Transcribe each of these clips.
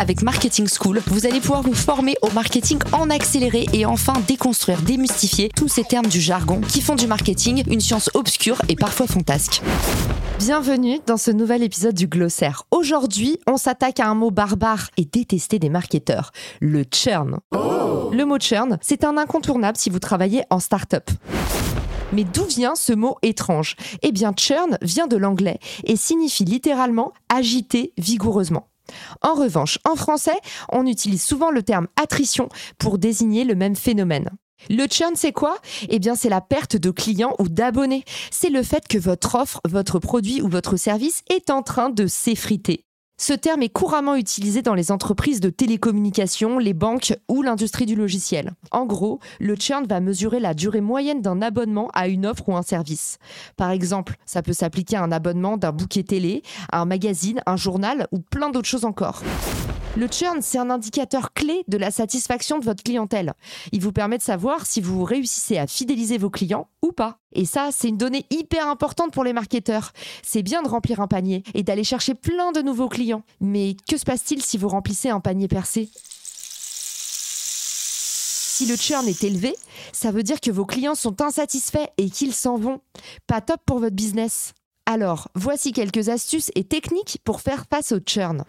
Avec Marketing School, vous allez pouvoir vous former au marketing en accéléré et enfin déconstruire, démystifier tous ces termes du jargon qui font du marketing une science obscure et parfois fantasque. Bienvenue dans ce nouvel épisode du Glossaire. Aujourd'hui, on s'attaque à un mot barbare et détesté des marketeurs, le churn. Le mot churn, c'est un incontournable si vous travaillez en start-up. Mais d'où vient ce mot étrange? Eh bien, churn vient de l'anglais et signifie littéralement agiter vigoureusement. En revanche, en français, on utilise souvent le terme attrition pour désigner le même phénomène. Le churn, c'est quoi? Eh bien, c'est la perte de clients ou d'abonnés. C'est le fait que votre offre, votre produit ou votre service est en train de s'effriter. Ce terme est couramment utilisé dans les entreprises de télécommunications, les banques ou l'industrie du logiciel. En gros, le churn va mesurer la durée moyenne d'un abonnement à une offre ou un service. Par exemple, ça peut s'appliquer à un abonnement d'un bouquet télé, à un magazine, un journal ou plein d'autres choses encore. Le churn, c'est un indicateur clé de la satisfaction de votre clientèle. Il vous permet de savoir si vous réussissez à fidéliser vos clients ou pas. Et ça, c'est une donnée hyper importante pour les marketeurs. C'est bien de remplir un panier et d'aller chercher plein de nouveaux clients. Mais que se passe-t-il si vous remplissez un panier percé? Si le churn est élevé, ça veut dire que vos clients sont insatisfaits et qu'ils s'en vont. Pas top pour votre business. Alors, voici quelques astuces et techniques pour faire face au churn.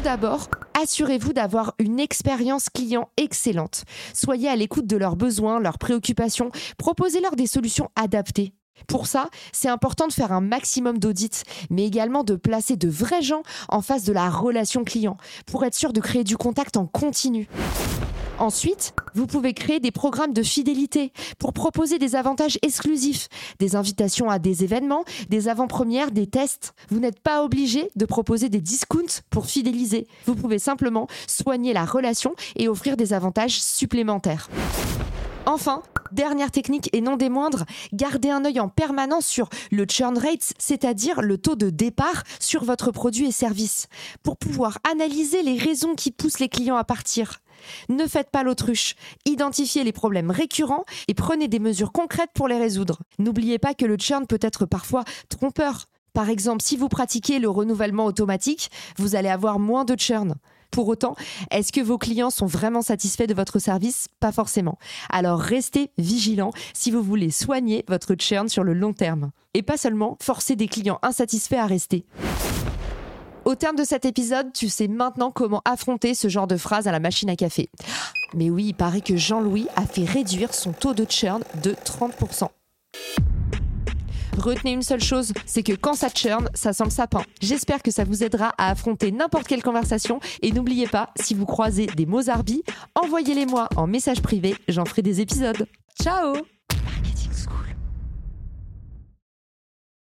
Tout d'abord, assurez-vous d'avoir une expérience client excellente. Soyez à l'écoute de leurs besoins, leurs préoccupations, proposez-leur des solutions adaptées. Pour ça, c'est important de faire un maximum d'audits, mais également de placer de vrais gens en face de la relation client, pour être sûr de créer du contact en continu. Ensuite, vous pouvez créer des programmes de fidélité pour proposer des avantages exclusifs, des invitations à des événements, des avant-premières, des tests. Vous n'êtes pas obligé de proposer des discounts pour fidéliser. Vous pouvez simplement soigner la relation et offrir des avantages supplémentaires. Enfin, dernière technique et non des moindres, gardez un œil en permanence sur le churn rate, c'est-à-dire le taux de départ sur votre produit et service, pour pouvoir analyser les raisons qui poussent les clients à partir. Ne faites pas l'autruche. Identifiez les problèmes récurrents et prenez des mesures concrètes pour les résoudre. N'oubliez pas que le churn peut être parfois trompeur. Par exemple, si vous pratiquez le renouvellement automatique, vous allez avoir moins de churn. Pour autant, est-ce que vos clients sont vraiment satisfaits de votre service? Pas forcément. Alors restez vigilants si vous voulez soigner votre churn sur le long terme. Et pas seulement forcer des clients insatisfaits à rester. Au terme de cet épisode, tu sais maintenant comment affronter ce genre de phrase à la machine à café. Mais oui, il paraît que Jean-Louis a fait réduire son taux de churn de 30%. Retenez une seule chose, c'est que quand ça churn, ça sent le sapin. J'espère que ça vous aidera à affronter n'importe quelle conversation et n'oubliez pas, si vous croisez des mots envoyez-les moi en message privé, j'en ferai des épisodes. Ciao